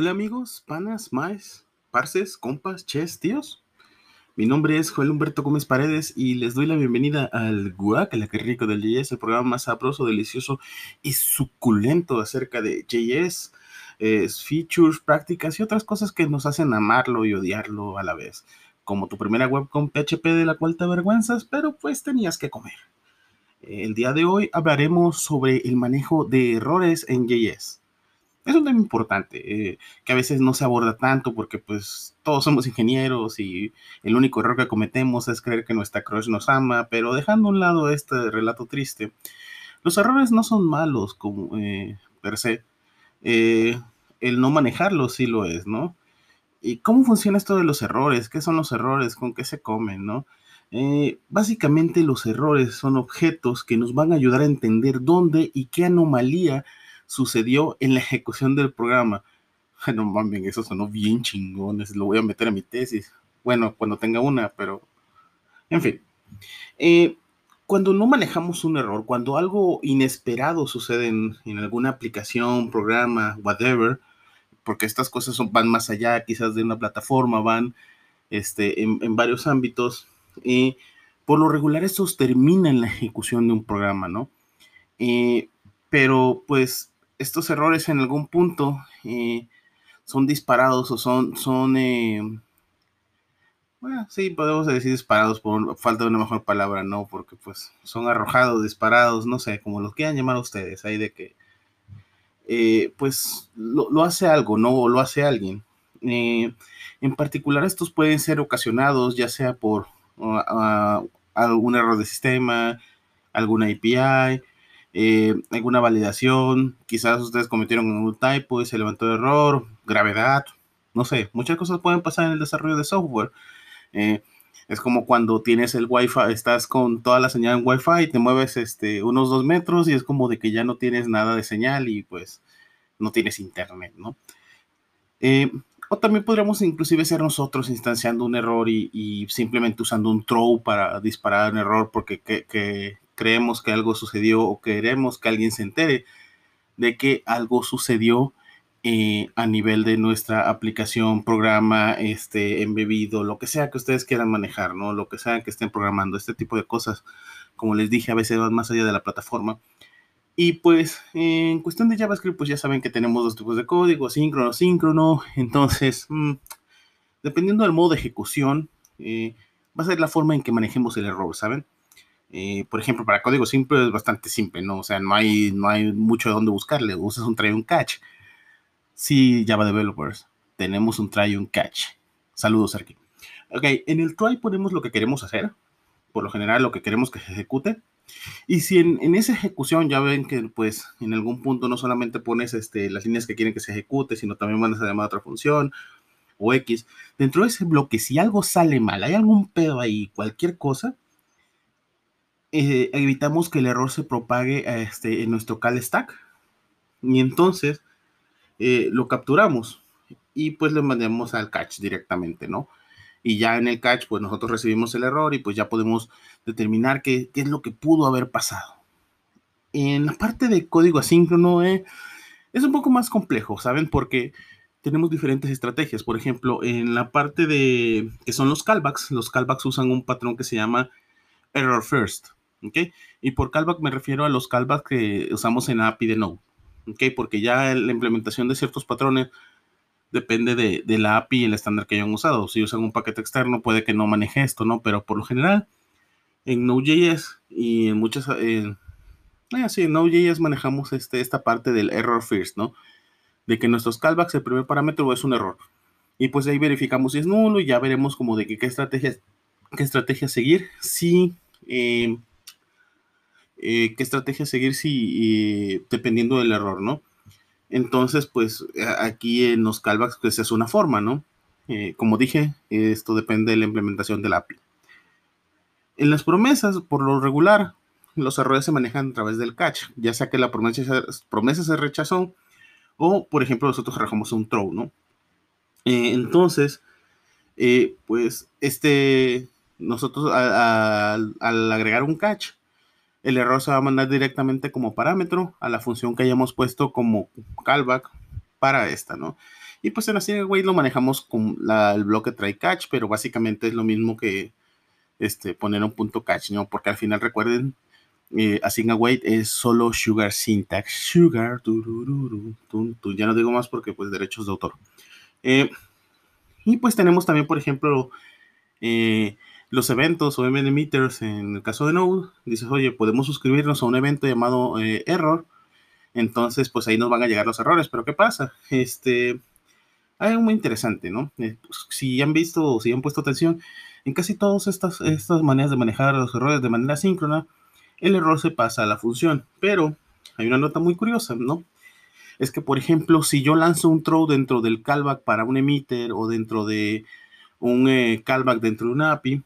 Hola amigos, panas, maes, parces, compas, ches, tíos. Mi nombre es Joel Humberto Gómez Paredes y les doy la bienvenida al la que rico del JS, el programa más sabroso, delicioso y suculento acerca de JS, features, prácticas y otras cosas que nos hacen amarlo y odiarlo a la vez. Como tu primera web con PHP de la cual te avergüenzas, pero pues tenías que comer. El día de hoy hablaremos sobre el manejo de errores en JS es un tema importante, eh, que a veces no se aborda tanto porque pues todos somos ingenieros y el único error que cometemos es creer que nuestra crush nos ama, pero dejando a un lado este relato triste, los errores no son malos como eh, per se, eh, el no manejarlos sí lo es, ¿no? ¿Y cómo funciona esto de los errores? ¿Qué son los errores? ¿Con qué se comen, no? básicamente los errores son objetos que nos van a ayudar a entender dónde y qué anomalía sucedió en la ejecución del programa. No mames, eso sonó bien chingones. Lo voy a meter a mi tesis. Bueno, cuando tenga una, pero. En fin. Eh, cuando no manejamos un error, cuando algo inesperado sucede en, alguna aplicación, programa, whatever, porque estas cosas son, van más allá quizás de una plataforma, van este, en, varios ámbitos, y por lo regular estos terminan la ejecución de un programa, ¿no? Eh, pero pues estos errores en algún punto eh, son disparados o son, son eh, bueno, sí, podemos decir disparados por falta de una mejor palabra, ¿no? Porque pues son arrojados, disparados, no sé, como los quieran llamar ustedes, ahí de que, eh, pues lo, hace algo, ¿no? O lo hace alguien. en particular, estos pueden ser ocasionados ya sea por algún error de sistema, alguna API, eh, alguna validación, quizás ustedes cometieron un typo y se levantó error, gravedad, no sé, muchas cosas pueden pasar en el desarrollo de software. Eh, es como cuando tienes el Wi-Fi, estás con toda la señal en Wi-Fi, te mueves este, unos dos metros y es como de que ya no tienes nada de señal y pues no tienes internet, ¿no? Eh, o también podríamos inclusive ser nosotros instanciando un error y, simplemente usando un throw para disparar un error porque que, creemos que algo sucedió o queremos que alguien se entere de que algo sucedió eh, a nivel de nuestra aplicación, programa, este, embebido, lo que sea que ustedes quieran manejar, ¿no? Lo que sea que estén programando, este tipo de cosas, como les dije, a veces van más allá de la plataforma. Y pues en cuestión de JavaScript, pues ya saben que tenemos dos tipos de código, síncrono, síncrono. Entonces, mm, dependiendo del modo de ejecución, eh, va a ser la forma en que manejemos el error, ¿saben? Eh, por ejemplo, para código simple es bastante simple, ¿no? O sea, no hay, no hay mucho de dónde buscarle. Usas un try un catch. Sí, Java Developers, tenemos un try un catch. Saludos, aquí. Ok, en el try ponemos lo que queremos hacer. Por lo general, lo que queremos que se ejecute. Y si en, esa ejecución ya ven que, pues, en algún punto no solamente pones este, las líneas que quieren que se ejecute, sino también mandas a llamar a otra función o X. Dentro de ese bloque, si algo sale mal, hay algún pedo ahí, cualquier cosa, eh, evitamos que el error se propague este, en nuestro cal stack y entonces eh, lo capturamos y pues le mandamos al catch directamente, ¿no? Y ya en el catch pues nosotros recibimos el error y pues ya podemos determinar qué, es lo que pudo haber pasado. En la parte de código asíncrono eh, es un poco más complejo, ¿saben? Porque tenemos diferentes estrategias. Por ejemplo, en la parte de que son los callbacks, los callbacks usan un patrón que se llama error first. Y por callback me refiero a los callbacks que usamos en API de Node, ¿ok? Porque ya la implementación de ciertos patrones depende de, la API y el estándar que hayan usado. Si usan un paquete externo, puede que no maneje esto, ¿no? Pero por lo general, en Node.js y en muchas... Eh, sí, en Node.js manejamos este, esta parte del error first, ¿no? De que nuestros callbacks, el primer parámetro es un error. Y pues ahí verificamos si es nulo y ya veremos como de qué estrategia, qué estrategia seguir. Si eh, eh, qué estrategia seguir si eh, dependiendo del error, ¿no? Entonces, pues aquí en los callbacks pues es una forma, ¿no? Eh, como dije, esto depende de la implementación del API. En las promesas, por lo regular, los errores se manejan a través del catch, ya sea que la promesa, promesa se rechazó o, por ejemplo, nosotros arrojamos un throw, ¿no? entonces, pues este, nosotros al agregar un catch, el error se va a mandar directamente como parámetro a la función que hayamos puesto como callback para esta, ¿no? Y pues en Async lo manejamos con el bloque try catch, pero básicamente es lo mismo que este, poner un punto catch, ¿no? Porque al final recuerden, eh, Async Await es solo Sugar Syntax. Sugar, ya no digo más porque pues derechos de autor. Eh, y pues tenemos también, por ejemplo, eh, los eventos o event emitters en el caso de Node. Dices, oye, podemos suscribirnos a un evento llamado eh, error. Entonces, pues ahí nos van a llegar los errores. Pero ¿qué pasa? Este, hay algo muy interesante, ¿no? Pues, si han visto o si han puesto atención, en casi todas estas, estas maneras de manejar los errores de manera síncrona, el error se pasa a la función. Pero hay una nota muy curiosa, ¿no? Es que, por ejemplo, si yo lanzo un throw dentro del callback para un emitter o dentro de un eh, callback dentro de una API,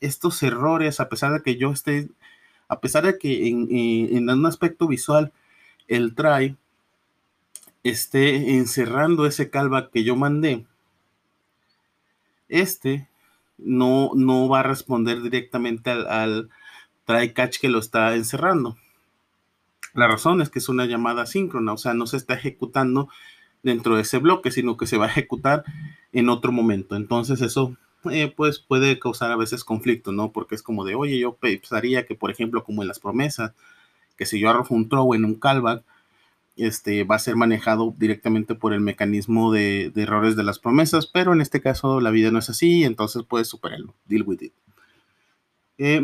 estos errores, a pesar de que yo esté, a pesar de que en, en un aspecto visual el try esté encerrando ese callback que yo mandé, este no, no va a responder directamente al, try catch que lo está encerrando. La razón es que es una llamada síncrona, o sea, no se está ejecutando dentro de ese bloque, sino que se va a ejecutar en otro momento. Entonces eso eh, pues puede causar a veces conflicto, ¿no? Porque es como de, oye, yo pensaría que, por ejemplo, como en las promesas, que si yo arrojo un throw en un callback, este, va a ser manejado directamente por el mecanismo de, errores de las promesas, pero en este caso la vida no es así, entonces puedes superarlo, deal with it. Eh,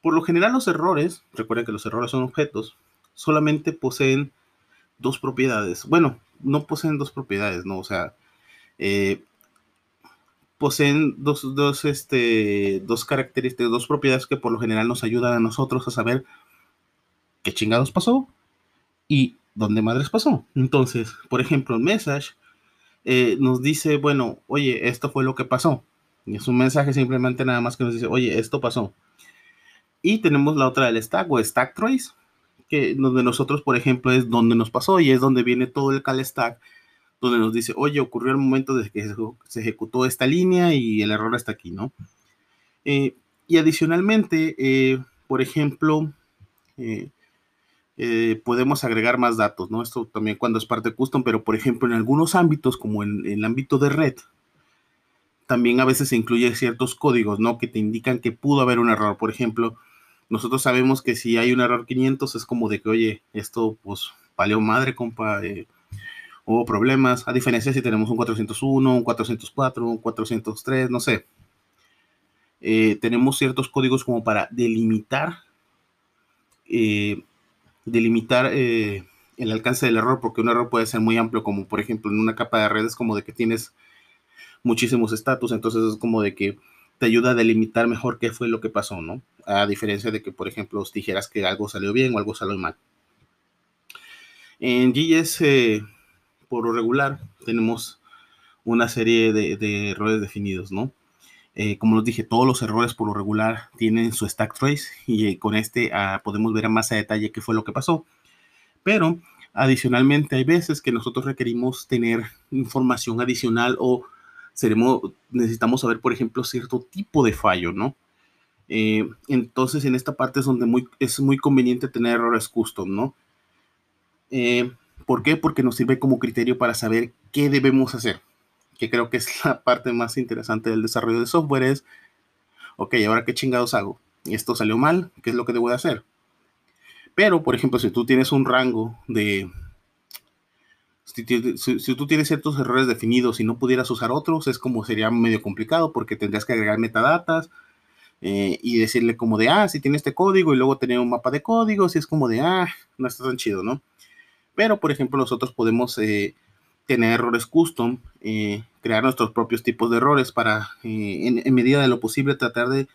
por lo general los errores, recuerden que los errores son objetos, solamente poseen dos propiedades. Bueno, no poseen dos propiedades, ¿no? O sea, eh, poseen dos, dos, este, dos características, dos propiedades que por lo general nos ayudan a nosotros a saber qué chingados pasó y dónde madres pasó. Entonces, por ejemplo, el message eh, nos dice, bueno, oye, esto fue lo que pasó. Y es un mensaje simplemente nada más que nos dice, oye, esto pasó. Y tenemos la otra del stack o stack trace, que donde nosotros, por ejemplo, es donde nos pasó y es donde viene todo el cal stack, donde nos dice, oye, ocurrió el momento de que se ejecutó esta línea y el error está aquí, ¿no? Eh, y adicionalmente, eh, por ejemplo, eh, podemos agregar más datos, ¿no? Esto también cuando es parte custom, pero por ejemplo en algunos ámbitos, como en, el ámbito de red, también a veces se incluye ciertos códigos, ¿no? Que te indican que pudo haber un error. Por ejemplo, nosotros sabemos que si hay un error 500 es como de que, oye, esto pues valió madre, compa, hubo problemas, a diferencia si tenemos un 401, un 404, un 403, no sé. Eh, tenemos ciertos códigos como para delimitar eh, delimitar eh, el alcance del error, porque un error puede ser muy amplio, como por ejemplo en una capa de redes, como de que tienes muchísimos estatus, entonces es como de que te ayuda a delimitar mejor qué fue lo que pasó, ¿no? A diferencia de que, por ejemplo, dijeras que algo salió bien o algo salió mal. En GS, por lo regular, tenemos una serie de, errores definidos, ¿no? Eh, como les dije, todos los errores por lo regular tienen su stack trace y eh, con este ah, podemos ver más a detalle qué fue lo que pasó. Pero adicionalmente hay veces que nosotros requerimos tener información adicional o seremos, necesitamos saber, por ejemplo, cierto tipo de fallo, ¿no? Eh, entonces en esta parte es donde muy, es muy conveniente tener errores custom, ¿no? ¿Por qué? Porque nos sirve como criterio para saber qué debemos hacer que creo que es la parte más interesante del desarrollo de software, es, ok, ahora qué chingados hago. Esto salió mal, ¿qué es lo que debo de hacer? Pero, por ejemplo, si tú tienes un rango de... Si, tú tienes ciertos errores definidos y no pudieras usar otros, es como sería medio complicado porque tendrías que agregar metadatas eh, y decirle como de, ah, si tiene este código y luego tener un mapa de códigos y es como de, ah, no está tan chido, ¿no? Pero, por ejemplo, nosotros podemos eh, tener errores custom, eh, crear nuestros propios tipos de errores para, eh, en, medida de lo posible, tratar de,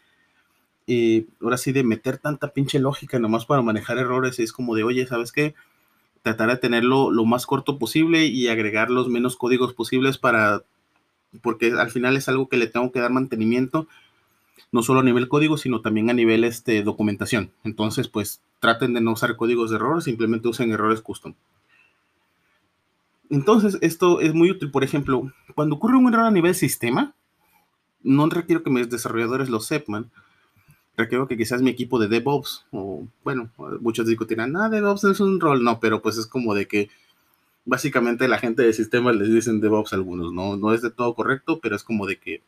ahora sí, de meter tanta pinche lógica nomás para manejar errores. Es como de, oye, ¿sabes qué? Tratar de tenerlo lo más corto posible y agregar los menos códigos posibles para, porque al final es algo que le tengo que dar mantenimiento, no solo a nivel código, sino también a nivel este, documentación. Entonces, pues traten de no usar códigos de error, simplemente usen errores custom. Entonces, esto es muy útil. Por ejemplo, cuando ocurre un error a nivel sistema, no requiero que mis desarrolladores lo sepan. Requiero que quizás mi equipo de DevOps, o bueno, muchos discutirán, ah, DevOps es un rol, no, pero pues es como de que básicamente la gente de sistemas les dicen DevOps a algunos, ¿no? No es de todo correcto, pero es como de que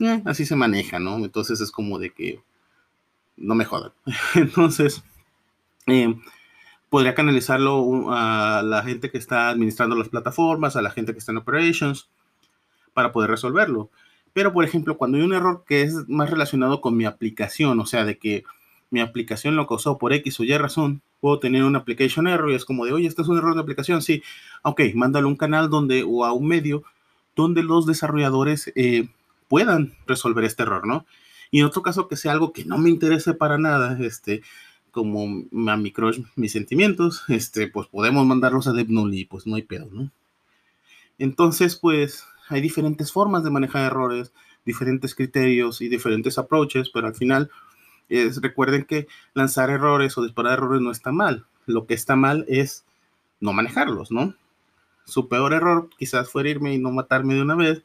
eh, así se maneja, ¿no? Entonces es como de que no me jodan. Entonces, eh, podría canalizarlo a la gente que está administrando las plataformas, a la gente que está en operations, para poder resolverlo. Pero, por ejemplo, cuando hay un error que es más relacionado con mi aplicación, o sea, de que mi aplicación lo causó por X o Y razón, puedo tener un application error y es como de, oye, este es un error de aplicación, sí, ok, mándalo a un canal donde o a un medio donde los desarrolladores eh, puedan resolver este error, ¿no? Y en otro caso que sea algo que no me interese para nada, este, como a mi crush, mis sentimientos, este, pues podemos mandarlos a DevNull y pues no hay pedo, ¿no? Entonces, pues hay diferentes formas de manejar errores, diferentes criterios y diferentes approaches, pero al final es, recuerden que lanzar errores o disparar errores no está mal. Lo que está mal es no manejarlos, ¿no? Su peor error quizás fue irme y no matarme de una vez.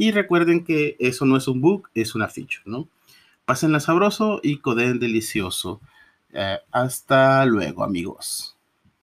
Y recuerden que eso no es un bug, es una feature, ¿no? Pásenla sabroso y codeen delicioso. Eh, hasta luego, amigos.